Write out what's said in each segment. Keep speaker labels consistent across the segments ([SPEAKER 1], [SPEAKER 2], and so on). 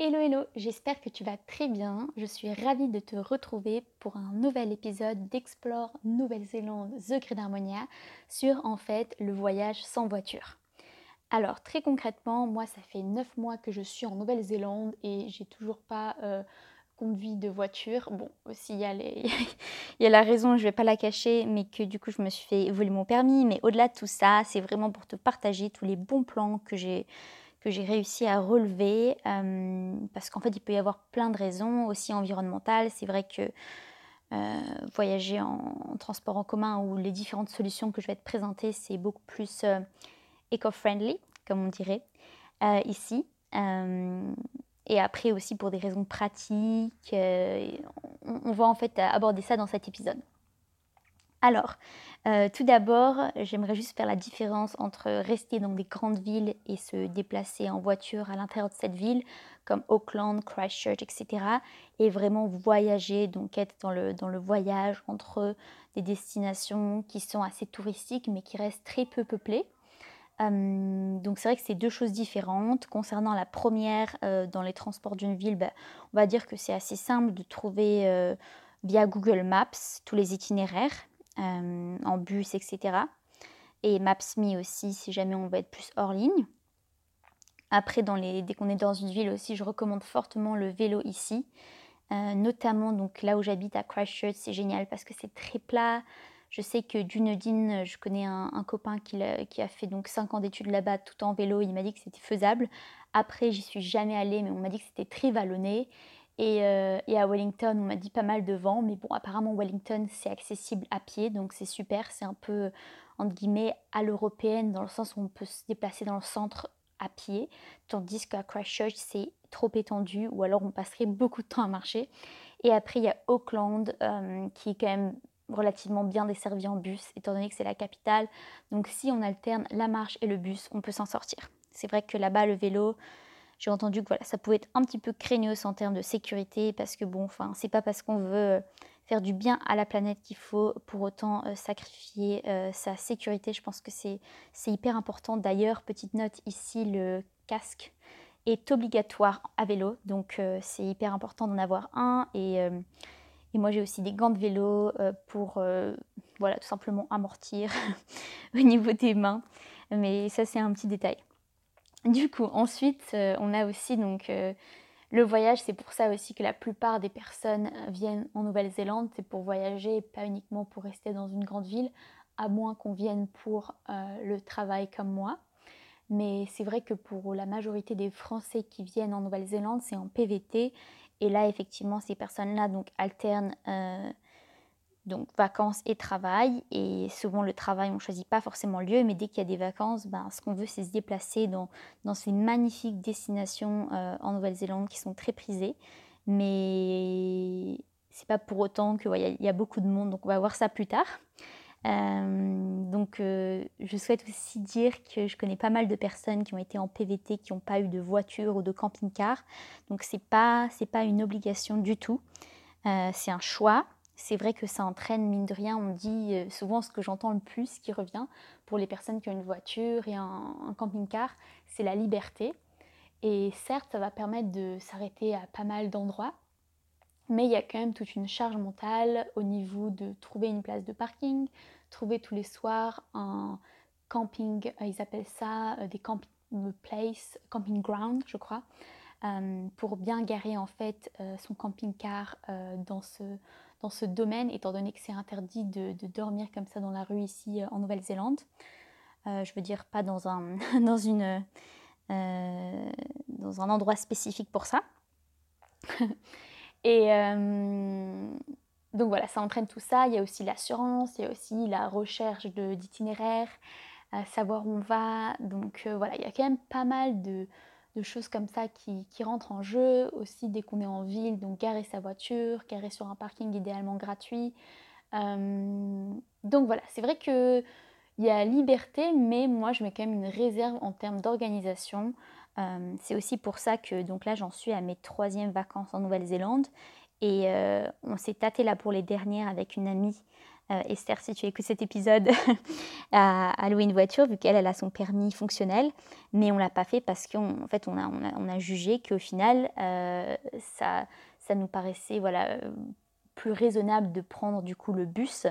[SPEAKER 1] Hello hello, j'espère que tu vas très bien. Je suis ravie de te retrouver pour un nouvel épisode d'Explore Nouvelle-Zélande The Great Harmonia sur en fait le voyage sans voiture. Alors très concrètement, moi ça fait 9 mois que je suis en Nouvelle-Zélande et j'ai toujours pas euh, conduit de voiture. Bon, aussi il y, y a la raison, je vais pas la cacher, mais que du coup je me suis fait voler mon permis. Mais au-delà de tout ça, c'est vraiment pour te partager tous les bons plans que j'ai que j'ai réussi à relever, euh, parce qu'en fait, il peut y avoir plein de raisons, aussi environnementales. C'est vrai que euh, voyager en, transport en commun ou les différentes solutions que je vais te présenter, c'est beaucoup plus euh, eco-friendly, comme on dirait ici. et après aussi pour des raisons pratiques, on va en fait aborder ça dans cet épisode. Alors, euh, tout d'abord, j'aimerais juste faire la différence entre rester dans des grandes villes et se déplacer en voiture à l'intérieur de cette ville, comme Auckland, Christchurch, etc., et vraiment voyager, donc être dans le, dans le voyage entre des destinations qui sont assez touristiques, mais qui restent très peu peuplées. Euh, donc c'est vrai que c'est deux choses différentes. Concernant la première, euh, dans les transports d'une ville, ben, on va dire que c'est assez simple de trouver via Google Maps tous les itinéraires. Euh, en bus, etc. Et Maps.me aussi, si jamais on veut être plus hors ligne. Après, dans les, dès qu'on est dans une ville aussi, je recommande fortement le vélo ici. Euh, notamment donc là où j'habite à Christchurch, c'est génial parce que c'est très plat. Je sais que Dunedin, je connais un, copain qui a, fait donc 5 ans d'études là-bas tout en vélo. Il m'a dit que c'était faisable. Après, j'y suis jamais allée, mais on m'a dit que c'était très vallonné. Euh, et, à Wellington, on m'a dit pas mal de vent, mais bon, apparemment Wellington, c'est accessible à pied, donc c'est super. C'est un peu, entre guillemets, à l'européenne, dans le sens où on peut se déplacer dans le centre à pied, tandis qu'à Christchurch, c'est trop étendu, ou alors on passerait beaucoup de temps à marcher. Et après, il y a Auckland, euh, qui est quand même relativement bien desservi en bus, étant donné que c'est la capitale. Donc si on alterne la marche et le bus, on peut s'en sortir. C'est vrai que là-bas, le vélo, j'ai entendu que voilà, ça pouvait être un petit peu craignos en termes de sécurité parce que bon, enfin, c'est pas parce qu'on veut euh, faire du bien à la planète qu'il faut pour autant euh, sacrifier euh, sa sécurité. Je pense que c'est hyper important. D'ailleurs, petite note ici, le casque est obligatoire à vélo, donc c'est hyper important d'en avoir un. Et, et moi, j'ai aussi des gants de vélo pour voilà, tout simplement amortir au niveau des mains. Mais ça, c'est un petit détail. Du coup, ensuite, euh, on a aussi donc euh, le voyage. C'est pour ça aussi que la plupart des personnes euh, viennent en Nouvelle-Zélande. C'est pour voyager, pas uniquement pour rester dans une grande ville, à moins qu'on vienne pour le travail comme moi. Mais c'est vrai que pour la majorité des Français qui viennent en Nouvelle-Zélande, c'est en PVT. Et là, effectivement, ces personnes-là donc alternent donc vacances et travail. Et souvent le travail, on ne choisit pas forcément le lieu, mais dès qu'il y a des vacances, ben, ce qu'on veut, c'est se déplacer dans, dans ces magnifiques destinations euh, en Nouvelle-Zélande qui sont très prisées. Mais c'est pas pour autant qu'il y, y, a beaucoup de monde, donc on va voir ça plus tard. Euh, donc euh, je souhaite aussi dire que je connais pas mal de personnes qui ont été en PVT, qui n'ont pas eu de voiture ou de camping-car. Donc c'est pas, pas une obligation du tout. c'est un choix c'est vrai que ça entraîne, mine de rien, on dit euh, souvent ce que j'entends le plus qui revient pour les personnes qui ont une voiture et un, camping-car, c'est la liberté. Et certes, ça va permettre de s'arrêter à pas mal d'endroits, mais il y a quand même toute une charge mentale au niveau de trouver une place de parking, trouver tous les soirs un camping, euh, ils appellent ça euh, des camping place, camping ground, je crois, pour bien garer en fait son camping-car dans ce dans ce domaine, étant donné que c'est interdit de, dormir comme ça dans la rue ici euh, en Nouvelle-Zélande. Euh, je veux dire, pas dans un, dans une, euh, dans un endroit spécifique pour ça. Et donc voilà, ça entraîne tout ça. Il y a aussi l'assurance, il y a aussi la recherche d'itinéraires, savoir où on va. Donc voilà, il y a quand même pas mal de, de choses comme ça qui, rentrent en jeu aussi dès qu'on est en ville, donc garer sa voiture, garer sur un parking idéalement gratuit. Euh, donc voilà, c'est vrai que il y a liberté, mais moi je mets quand même une réserve en termes d'organisation. Euh, c'est aussi pour ça que donc là j'en suis à mes troisièmes vacances en Nouvelle-Zélande et euh, on s'est tâté là pour les dernières avec une amie euh, Esther, si tu écoutes cet épisode, à, une voiture, vu qu'elle elle a son permis fonctionnel. Mais on l'a pas fait parce qu'en fait, on a, on a, jugé qu'au final, euh, ça, nous paraissait voilà, plus raisonnable de prendre du coup le bus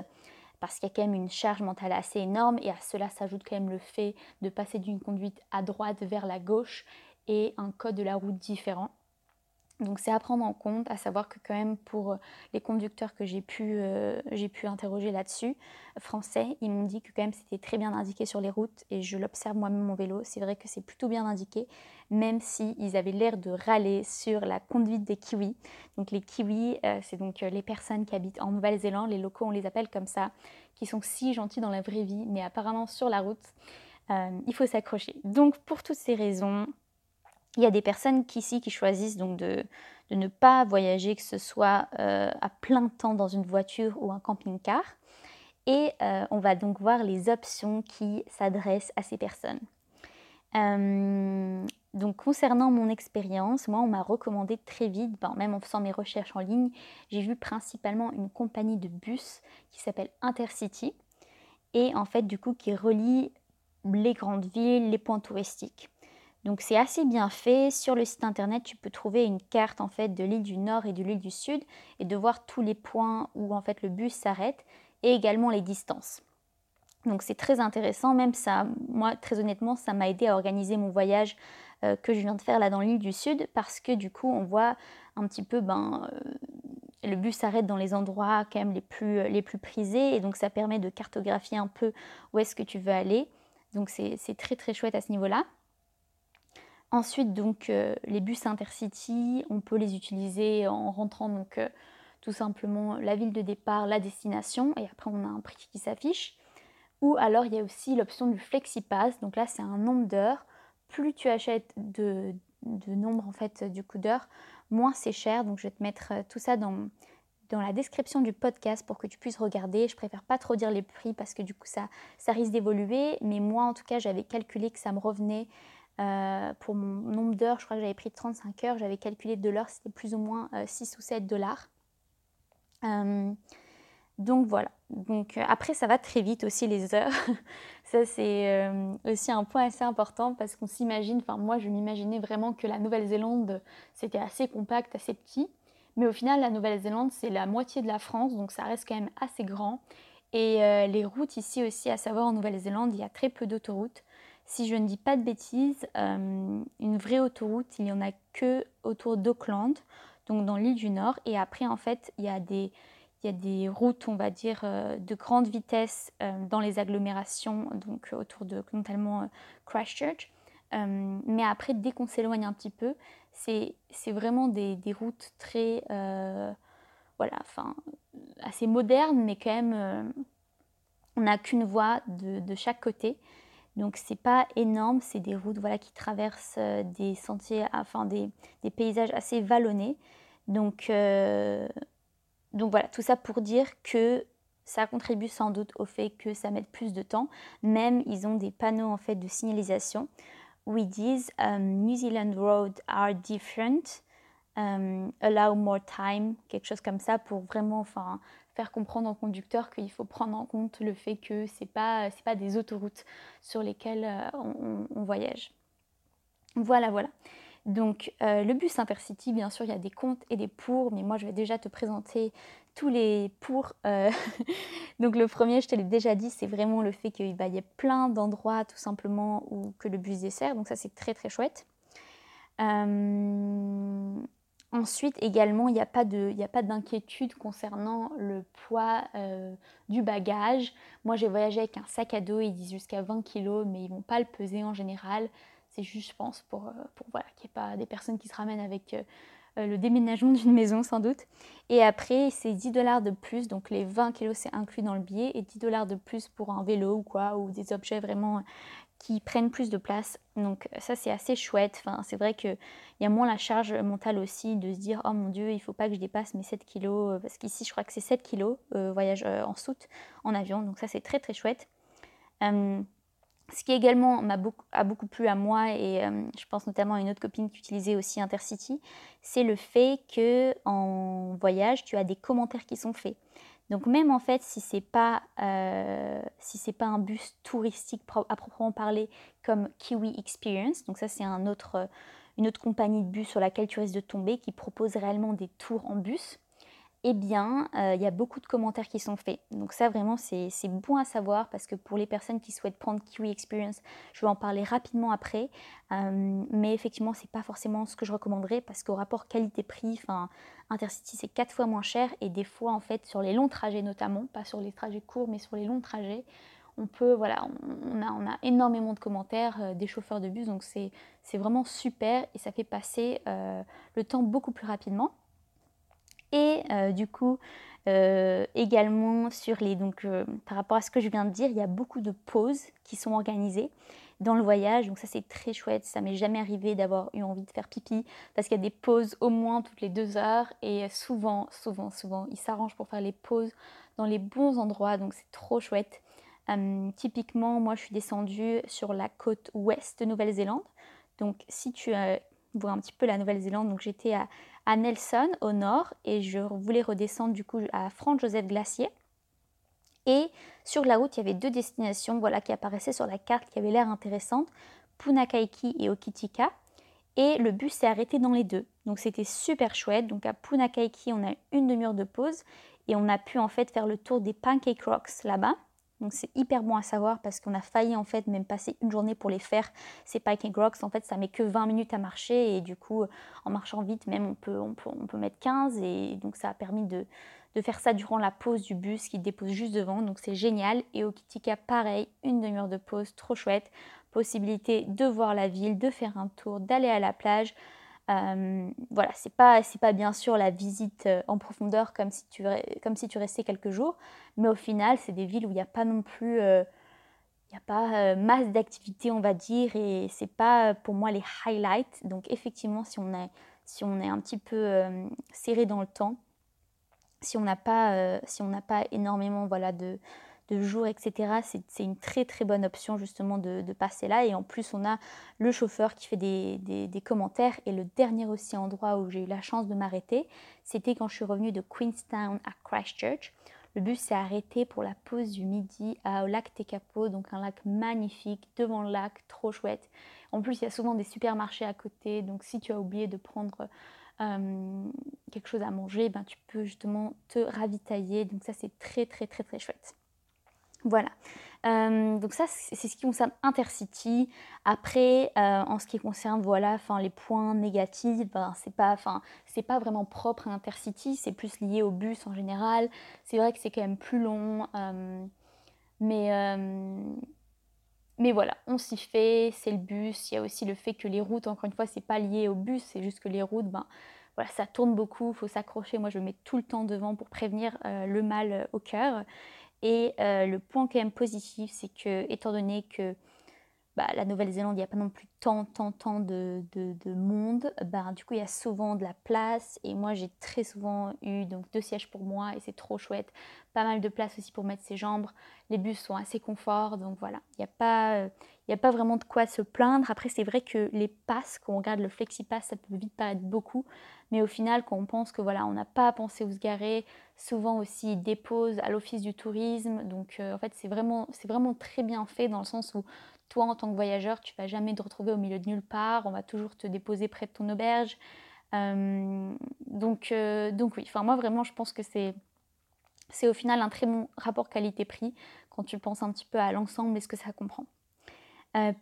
[SPEAKER 1] parce qu'il y a quand même une charge mentale assez énorme et à cela s'ajoute quand même le fait de passer d'une conduite à droite vers la gauche et un code de la route différent. Donc c'est à prendre en compte, à savoir que quand même pour euh, les conducteurs que j'ai pu, euh, pu interroger là-dessus, français, ils m'ont dit que quand même c'était très bien indiqué sur les routes et je l'observe moi-même mon vélo, c'est vrai que c'est plutôt bien indiqué, même si ils avaient l'air de râler sur la conduite des kiwis. Donc les kiwis, euh, c'est donc les personnes qui habitent en Nouvelle-Zélande, les locaux on les appelle comme ça, qui sont si gentils dans la vraie vie, mais apparemment sur la route, il faut s'accrocher. Donc pour toutes ces raisons, il y a des personnes qui, ici qui choisissent donc de, ne pas voyager, que ce soit euh, à plein temps dans une voiture ou un camping-car. Et euh, on va donc voir les options qui s'adressent à ces personnes. Euh, donc concernant mon expérience, moi on m'a recommandé très vite, ben, même en faisant mes recherches en ligne, j'ai vu principalement une compagnie de bus qui s'appelle Intercity et en fait du coup qui relie les grandes villes, les points touristiques. Donc c'est assez bien fait. Sur le site internet, tu peux trouver une carte en fait de l'île du Nord et de l'île du Sud et de voir tous les points où en fait le bus s'arrête et également les distances. Donc c'est très intéressant, même ça, moi très honnêtement, ça m'a aidé à organiser mon voyage euh, que je viens de faire là dans l'île du Sud parce que du coup on voit un petit peu, ben, euh, le bus s'arrête dans les endroits quand même les plus, les plus prisés et donc ça permet de cartographier un peu où est-ce que tu veux aller. Donc c'est très très chouette à ce niveau-là. Ensuite, donc, euh, les bus intercity, on peut les utiliser en rentrant donc euh, tout simplement la ville de départ, la destination, et après on a un prix qui s'affiche. Ou alors il y a aussi l'option du FlexiPass, donc là c'est un nombre d'heures. Plus tu achètes de, nombre en fait du coup d'heures, moins c'est cher. Donc je vais te mettre euh, tout ça dans, dans la description du podcast pour que tu puisses regarder. Je préfère pas trop dire les prix parce que du coup ça, ça risque d'évoluer, mais moi en tout cas j'avais calculé que ça me revenait euh, pour mon nombre d'heures, je crois que j'avais pris 35 heures, j'avais calculé de l'heure, c'était plus ou moins 6 euh, ou 7 dollars. Euh, donc voilà. Donc après, ça va très vite aussi les heures. ça, c'est aussi un point assez important parce qu'on s'imagine, enfin moi, je m'imaginais vraiment que la Nouvelle-Zélande, c'était assez compact, assez petit. Mais au final, la Nouvelle-Zélande, c'est la moitié de la France, donc ça reste quand même assez grand. Et les routes ici aussi, à savoir en Nouvelle-Zélande, il y a très peu d'autoroutes si je ne dis pas de bêtises, euh, une vraie autoroute, il n'y en a que autour d'Auckland, donc dans l'île du Nord. Et après, en fait, il y a des, routes, on va dire, euh, de grande vitesse euh, dans les agglomérations, donc autour de notamment Christchurch. mais après, dès qu'on s'éloigne un petit peu, c'est vraiment des, routes très, voilà, enfin, assez modernes, mais quand même, on n'a qu'une voie de, chaque côté. Donc c'est pas énorme, c'est des routes voilà, qui traversent euh, des sentiers, enfin des, paysages assez vallonnés. Donc, euh, donc voilà, tout ça pour dire que ça contribue sans doute au fait que ça mette plus de temps. Même ils ont des panneaux en fait de signalisation où ils disent um, New Zealand roads are different, allow more time, quelque chose comme ça pour vraiment enfin faire comprendre au conducteur qu'il faut prendre en compte le fait que ce n'est pas, pas des autoroutes sur lesquelles euh, on, voyage. Voilà, voilà. Donc euh, le bus Intercity, bien sûr, il y a des comptes et des pour, mais moi je vais déjà te présenter tous les pour. Euh, donc le premier, je te l'ai déjà dit, c'est vraiment le fait qu'il y ait plein d'endroits tout simplement où que le bus dessert. Donc ça c'est très très chouette. Ensuite, également, il n'y a pas d'inquiétude concernant le poids euh, du bagage. Moi, j'ai voyagé avec un sac à dos, ils disent jusqu'à 20 kg, mais ils ne vont pas le peser en général. C'est juste, je pense, pour, euh, pour voilà, qu'il n'y ait pas des personnes qui se ramènent avec euh, le déménagement d'une maison, sans doute. Et après, c'est 10 dollars de plus, donc les 20 kg, c'est inclus dans le billet, et 10 dollars de plus pour un vélo ou quoi, ou des objets vraiment qui prennent plus de place. Donc ça c'est assez chouette. Enfin, c'est vrai qu'il y a moins la charge mentale aussi de se dire oh mon dieu il faut pas que je dépasse mes 7 kilos euh, parce qu'ici je crois que c'est 7 kilos euh, voyage euh, en soute en avion. Donc ça c'est très très chouette. ce qui également m'a beaucoup, a beaucoup plu à moi et je pense notamment à une autre copine qui utilisait aussi Intercity, c'est le fait que en voyage tu as des commentaires qui sont faits. Donc même en fait, si c'est pas c'est pas un bus touristique à proprement parler comme Kiwi Experience, donc ça c'est une autre compagnie de bus sur laquelle tu risques de tomber qui propose réellement des tours en bus eh bien, euh, il y a beaucoup de commentaires qui sont faits. Donc ça, vraiment, c'est bon à savoir parce que pour les personnes qui souhaitent prendre Kiwi Experience, je vais en parler rapidement après. Euh, mais effectivement, c'est pas forcément ce que je recommanderais parce qu'au rapport qualité-prix, Intercity, c'est quatre fois moins cher et des fois, en fait, sur les longs trajets notamment, pas sur les trajets courts, mais sur les longs trajets, on peut, voilà, on, a, on a énormément de commentaires euh, des chauffeurs de bus, donc c'est vraiment super et ça fait passer le temps beaucoup plus rapidement. Et euh, du coup, euh, également sur les donc euh, par rapport à ce que je viens de dire, il y a beaucoup de pauses qui sont organisées dans le voyage. Donc ça c'est très chouette. Ça m'est jamais arrivé d'avoir eu envie de faire pipi parce qu'il y a des pauses au moins toutes les deux heures et souvent, souvent, souvent, ils s'arrangent pour faire les pauses dans les bons endroits. Donc c'est trop chouette. typiquement, moi je suis descendue sur la côte ouest de Nouvelle-Zélande. Donc si tu vois un petit peu la Nouvelle-Zélande, donc j'étais à, à Nelson au nord et je voulais redescendre du coup à Franz Joseph Glacier. Et sur la route, il y avait deux destinations voilà, qui apparaissaient sur la carte qui avaient l'air intéressantes, Punakaiki et Okitika. Et le bus s'est arrêté dans les deux. Donc c'était super chouette. Donc à Punakaiki, on a une demi-heure de pause et on a pu en fait faire le tour des Pancake Rocks là-bas. Donc c'est hyper bon à savoir parce qu'on a failli en fait même passer une journée pour les faire. Ces Pike Rocks, en fait, ça met que 20 minutes à marcher et du coup, en marchant vite, même on peut, on peut, on peut mettre 15 et donc ça a permis de, de, faire ça durant la pause du bus qui dépose juste devant. Donc c'est génial. Et au Kitika, pareil, une demi-heure de pause, trop chouette. Possibilité de voir la ville, de faire un tour, d'aller à la plage. Euh, voilà, c'est pas, c'est pas bien sûr la visite euh, en profondeur comme si, tu, comme si tu restais quelques jours, mais au final, c'est des villes où il n'y a pas non plus, euh, il a pas masse d'activités, on va dire, et c'est pas pour moi les highlights. Donc effectivement, si on est, si on est un petit peu serré dans le temps, si on n'a pas, si pas énormément, voilà, de de jours, etc. C'est une très très bonne option justement de, passer là. Et en plus, on a le chauffeur qui fait des, commentaires. Et le dernier aussi endroit où j'ai eu la chance de m'arrêter, c'était quand je suis revenue de Queenstown à Christchurch. Le bus s'est arrêté pour la pause du midi au lac Tekapo, donc un lac magnifique devant le lac, trop chouette. En plus, il y a souvent des supermarchés à côté, donc si tu as oublié de prendre euh, quelque chose à manger, ben, tu peux justement te ravitailler. Donc ça, c'est très très très très chouette. Voilà. Euh, donc ça, c'est ce qui concerne Intercity. Après, euh, en ce qui concerne voilà, les points négatifs, ben, c'est pas, pas vraiment propre à Intercity, c'est plus lié au bus en général. C'est vrai que c'est quand même plus long, euh, mais, mais voilà, on s'y fait, c'est le bus. Il y a aussi le fait que les routes, encore une fois, c'est pas lié au bus, c'est juste que les routes, ben, voilà, ça tourne beaucoup, il faut s'accrocher. Moi, je mets tout le temps devant pour prévenir le mal au cœur. Et euh, le point quand même positif, c'est que, étant donné que bah, la Nouvelle-Zélande, il n'y a pas non plus tant, tant, tant de, de, monde, bah, du coup, il y a souvent de la place. Et moi, j'ai très souvent eu donc, deux sièges pour moi et c'est trop chouette. Pas mal de place aussi pour mettre ses jambes. Les bus sont assez confort, donc voilà. Il n'y a, pas, il a pas vraiment de quoi se plaindre. Après, c'est vrai que les passes, quand on regarde le FlexiPass, ça peut vite paraître beaucoup. Mais au final, quand on pense que voilà, on n'a pas à penser où se garer, souvent aussi ils déposent à l'office du tourisme. Donc euh, en fait, c'est vraiment, c'est vraiment très bien fait dans le sens où toi, en tant que voyageur, tu vas jamais te retrouver au milieu de nulle part. On va toujours te déposer près de ton auberge. Euh, donc, euh, donc oui, enfin moi vraiment, je pense que c'est c'est au final un très bon rapport qualité-prix quand tu penses un petit peu à l'ensemble et ce que ça comprend.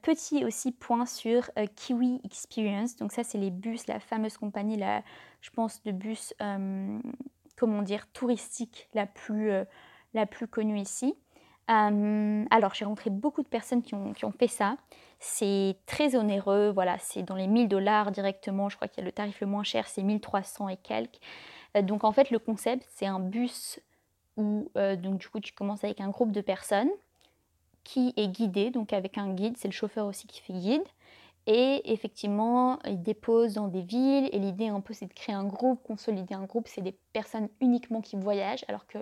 [SPEAKER 1] petit aussi point sur Kiwi Experience. Donc ça, c'est les bus, la fameuse compagnie, la, je pense, de bus comment dire, touristique euh, la plus connue ici. Euh, alors, j'ai rencontré beaucoup de personnes qui ont, fait ça. C'est très onéreux, voilà, c'est dans les 1000 dollars directement. Je crois qu'il y a le tarif le moins cher, c'est 1300 et quelques. Euh, donc, en fait, le concept, c'est un bus où, donc, du coup, tu commences avec un groupe de personnes qui est guidé, donc avec un guide, c'est le chauffeur aussi qui fait guide. Et effectivement, ils déposent dans des villes. Et l'idée un peu, c'est de créer un groupe, consolider un groupe. C'est des personnes uniquement qui voyagent, alors que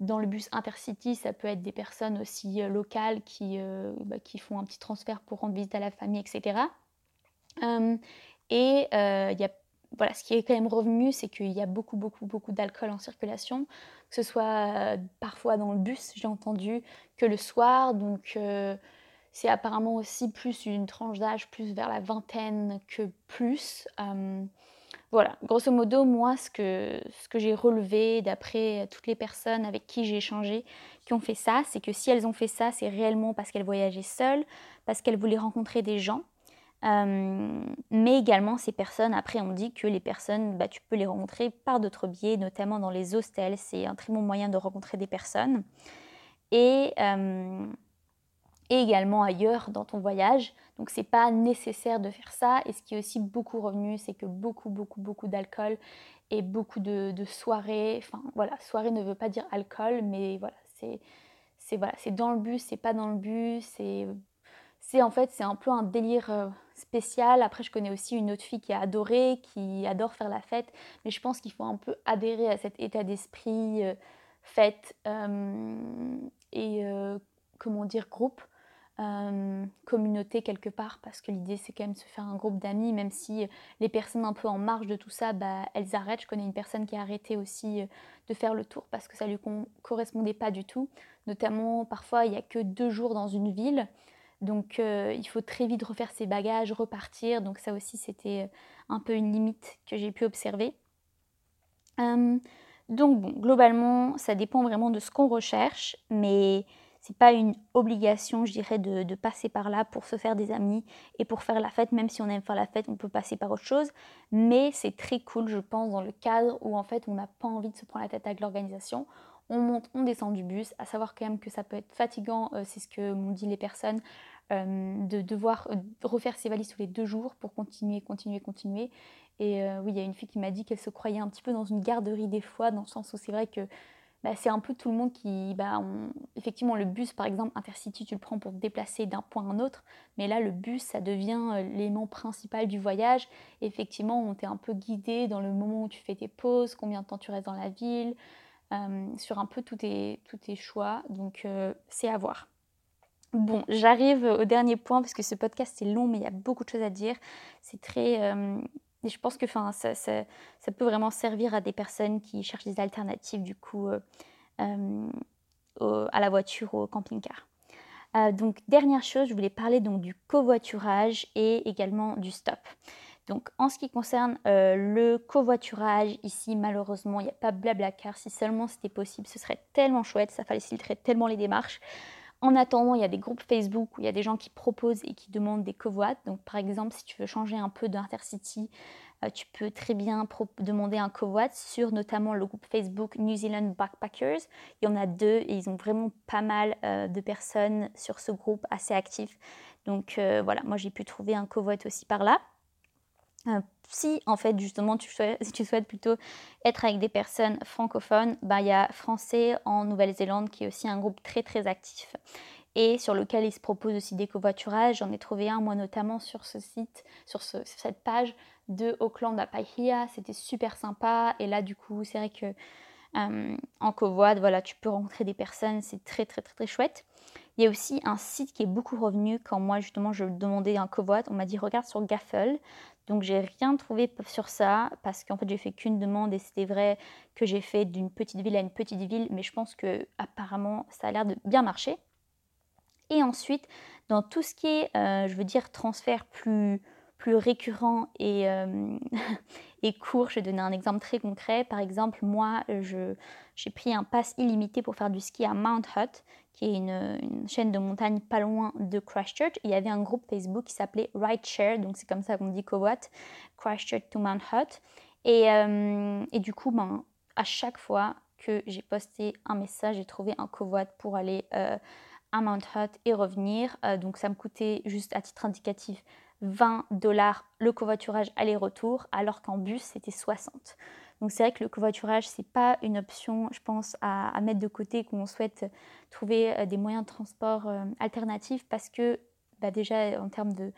[SPEAKER 1] dans le bus intercity, ça peut être des personnes aussi euh, locales qui, euh, bah, qui font un petit transfert pour rendre visite à la famille, etc. et euh, il y a voilà, ce qui est quand même revenu, c'est qu'il y a beaucoup, beaucoup, beaucoup d'alcool en circulation, que ce soit parfois dans le bus, j'ai entendu, que le soir. Donc, c'est apparemment aussi plus une tranche d'âge, plus vers la vingtaine que plus. Voilà, grosso modo, moi, ce que, ce que j'ai relevé d'après toutes les personnes avec qui j'ai échangé qui ont fait ça, c'est que si elles ont fait ça, c'est réellement parce qu'elles voyageaient seules, parce qu'elles voulaient rencontrer des gens. Euh, mais également, ces personnes, après, on dit que les personnes, bah, tu peux les rencontrer par d'autres biais, notamment dans les hostels. C'est un très bon moyen de rencontrer des personnes. Et, euh, et également ailleurs dans ton voyage. Donc, c'est pas nécessaire de faire ça. Et ce qui est aussi beaucoup revenu, c'est que beaucoup, beaucoup, beaucoup d'alcool et beaucoup de, soirées. Enfin, voilà, soirée ne veut pas dire alcool, mais voilà, c'est c'est voilà, c'est dans le bus, c'est pas dans le bus, c'est c'est en fait c'est un peu un délire euh, spécial. Après, je connais aussi une autre fille qui a adoré, qui adore faire la fête, mais je pense qu'il faut un peu adhérer à cet état d'esprit euh, fête euh, et comment dire groupe. Communauté quelque part parce que l'idée c'est quand même de se faire un groupe d'amis même si les personnes un peu en marge de tout ça bah, elles arrêtent je connais une personne qui a arrêté aussi de faire le tour parce que ça lui correspondait pas du tout notamment parfois il n'y a que deux jours dans une ville donc euh, il faut très vite refaire ses bagages, repartir. Donc ça aussi c'était euh, un peu une limite que j'ai pu observer. Euh, donc bon, globalement, ça dépend vraiment de ce qu'on recherche, mais c'est pas une obligation, je dirais, de, passer par là pour se faire des amis et pour faire la fête. Même si on aime faire la fête, on peut passer par autre chose. Mais c'est très cool, je pense, dans le cadre où en fait on n'a pas envie de se prendre la tête avec l'organisation on monte, on descend du bus, à savoir quand même que ça peut être fatigant, c'est ce que m'ont dit les personnes, euh, de devoir euh, refaire ses valises tous les deux jours pour continuer, continuer, continuer. Et euh, oui, il y a une fille qui m'a dit qu'elle se croyait un petit peu dans une garderie des fois, dans le sens où c'est vrai que bah, c'est un peu tout le monde qui... Bah, effectivement, le bus, par exemple, Intercity, tu le prends pour te déplacer d'un point à un autre, mais là, le bus, ça devient l'élément principal du voyage. effectivement, on t'est un peu guidé dans le moment où tu fais tes pauses, combien de temps tu restes dans la ville, sur un peu tous tes, tous tes choix. Donc, c'est à voir. Bon, j'arrive au dernier point parce que ce podcast est long, mais il y a beaucoup de choses à dire. C'est très. Euh, je pense que ça, ça, peut vraiment servir à des personnes qui cherchent des alternatives du coup euh, euh, à la voiture ou au camping-car. donc, dernière chose, je voulais parler donc du covoiturage et également du stop. Donc, en ce qui concerne le covoiturage, ici, malheureusement, il n'y a pas blabla car si seulement c'était possible, ce serait tellement chouette, ça faciliterait tellement les démarches. En attendant, il y a des groupes Facebook où il y a des gens qui proposent et qui demandent des covoites. Donc, par exemple, si tu veux changer un peu d'Intercity, euh, tu peux très bien demander un covoit sur notamment le groupe Facebook New Zealand Backpackers. Il y en a deux et ils ont vraiment pas mal euh, de personnes sur ce groupe assez actif. Donc euh, voilà, moi j'ai pu trouver un covoit aussi par là. Si en fait justement tu souhaites, tu souhaites plutôt être avec des personnes francophones, bah, il y a Français en Nouvelle-Zélande qui est aussi un groupe très très actif et sur lequel ils se proposent aussi des covoiturages. J'en ai trouvé un moi notamment sur ce site, sur, cette page de Auckland à Paihia. C'était super sympa et là du coup c'est vrai que euh, en covoit, voilà, tu peux rencontrer des personnes, c'est très très très chouette. Il y a aussi un site qui est beaucoup revenu quand moi justement je demandais un covoit. On m'a dit regarde sur Gaffel. Donc j'ai rien trouvé sur ça parce qu'en fait j'ai fait qu'une demande et c'était vrai que j'ai fait d'une petite ville à une petite ville, mais je pense que apparemment ça a l'air de bien marcher. Et ensuite, dans tout ce qui est, euh, je veux dire, transfert plus, plus récurrent et, euh, et court, je vais donner un exemple très concret. Par exemple, moi, j'ai pris un pass illimité pour faire du ski à Mount Hutt, qui est une, chaîne de montagne pas loin de Christchurch. Il y avait un groupe Facebook qui s'appelait Rideshare, donc c'est comme ça qu'on dit covoit, Christchurch to Mount Hutt. Et, euh, et, du coup, ben, à chaque fois que j'ai posté un message, j'ai trouvé un covoit pour aller euh, à Mount Hutt et revenir. Euh, donc ça me coûtait juste à titre indicatif 20 dollars le covoiturage aller-retour, alors qu'en bus c'était 60. Donc c'est vrai que le covoiturage, c'est pas une option, je pense, à, mettre de côté qu'on souhaite trouver euh, des moyens de transport euh, alternatifs parce que bah déjà en termes de,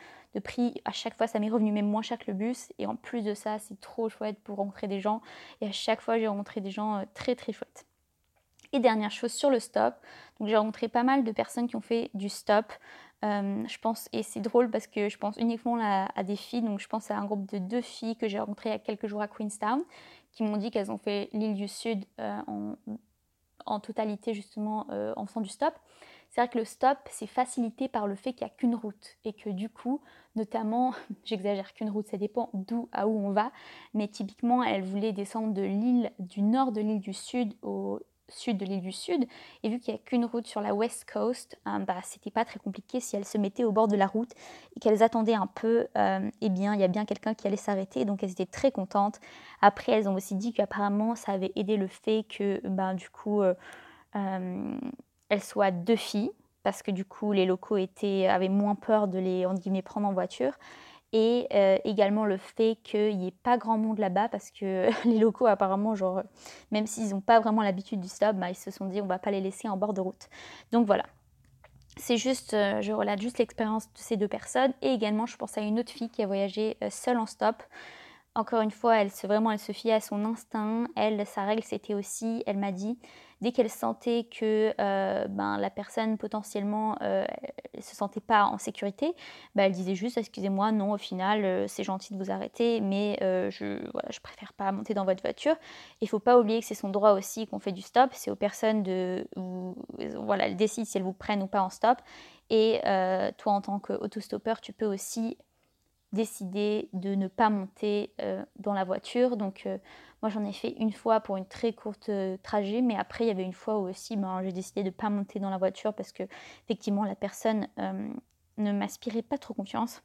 [SPEAKER 1] prix, à chaque fois ça m'est revenu même moins cher que le bus. Et en plus de ça, c'est trop chouette pour rencontrer des gens. Et à chaque fois, j'ai rencontré des gens euh, très très chouettes. Et dernière chose sur le stop, donc j'ai rencontré pas mal de personnes qui ont fait du stop je pense, et c'est drôle parce que je pense uniquement à, des filles, donc je pense à un groupe de deux filles que j'ai rencontrées il y a quelques jours à Queenstown, qui m'ont dit qu'elles ont fait l'île du Sud en, en, totalité justement en faisant du stop. C'est vrai que le stop, c'est facilité par le fait qu'il n'y a qu'une route et que du coup, notamment, j'exagère qu'une route, ça dépend d'où à où on va, mais typiquement, elle voulait descendre de l'île du nord de l'île du sud au sud de l'île du Sud, et vu qu'il n'y a qu'une route sur la West Coast, hein, bah, c'était pas très compliqué si elles se mettaient au bord de la route et qu'elles attendaient un peu, euh, eh bien, il y a bien quelqu'un qui allait s'arrêter, donc elles étaient très contentes. Après, elles ont aussi dit qu'apparemment, ça avait aidé le fait que, ben, du coup, euh, euh, elles soient deux filles, parce que du coup les locaux étaient, avaient moins peur de les prendre en voiture. Et euh, également le fait qu'il n'y ait pas grand monde là-bas, parce que les locaux apparemment, genre, même s'ils n'ont pas vraiment l'habitude du stop, bah, ils se sont dit on va pas les laisser en bord de route. Donc voilà. C'est juste, euh, je relate juste l'expérience de ces deux personnes. Et également, je pense à une autre fille qui a voyagé euh, seule en stop. Encore une fois, elle se, vraiment, elle se fiait à son instinct. Elle, sa règle, c'était aussi, elle m'a dit, dès qu'elle sentait que euh, ben, la personne potentiellement euh, se sentait pas en sécurité, ben, elle disait juste excusez-moi, non, au final, euh, c'est gentil de vous arrêter, mais je, voilà, je préfère pas monter dans votre voiture. Il faut pas oublier que c'est son droit aussi qu'on fait du stop, c'est aux personnes de. voilà, elles décident si elles vous prennent ou pas en stop. Et toi, en tant qu'autostoppeur, tu peux aussi décider de ne pas monter dans la voiture. Donc, moi, j'en ai fait une fois pour une très courte euh, trajet, mais après, il y avait une fois où aussi ben, j'ai décidé de ne pas monter dans la voiture parce que, effectivement, la personne euh, ne m'aspirait pas trop confiance.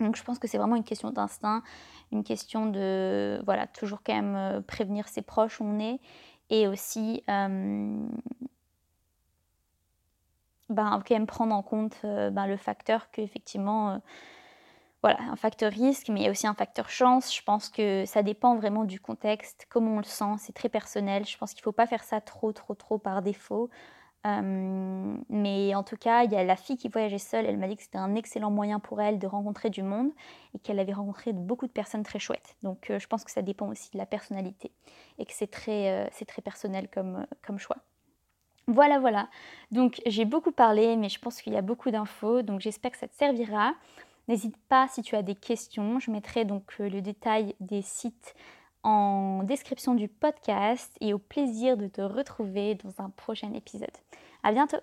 [SPEAKER 1] Donc, je pense que c'est vraiment une question d'instinct, une question de, voilà, toujours quand même euh, prévenir ses proches où on est et aussi. ben, quand même prendre en compte ben, le facteur qu'effectivement voilà, un facteur risque, mais il y a aussi un facteur chance. Je pense que ça dépend vraiment du contexte, comment on le sent, c'est très personnel. Je pense qu'il ne faut pas faire ça trop, trop, trop par défaut. Euh, mais en tout cas, il y a la fille qui voyageait seule, elle m'a dit que c'était un excellent moyen pour elle de rencontrer du monde et qu'elle avait rencontré beaucoup de personnes très chouettes. Donc euh, je pense que ça dépend aussi de la personnalité et que c'est très, euh, très personnel comme, comme choix. Voilà, voilà. Donc j'ai beaucoup parlé, mais je pense qu'il y a beaucoup d'infos, donc j'espère que ça te servira. N'hésite pas si tu as des questions. Je mettrai donc euh, le détail des sites en description du podcast et au plaisir de te retrouver dans un prochain épisode. À bientôt!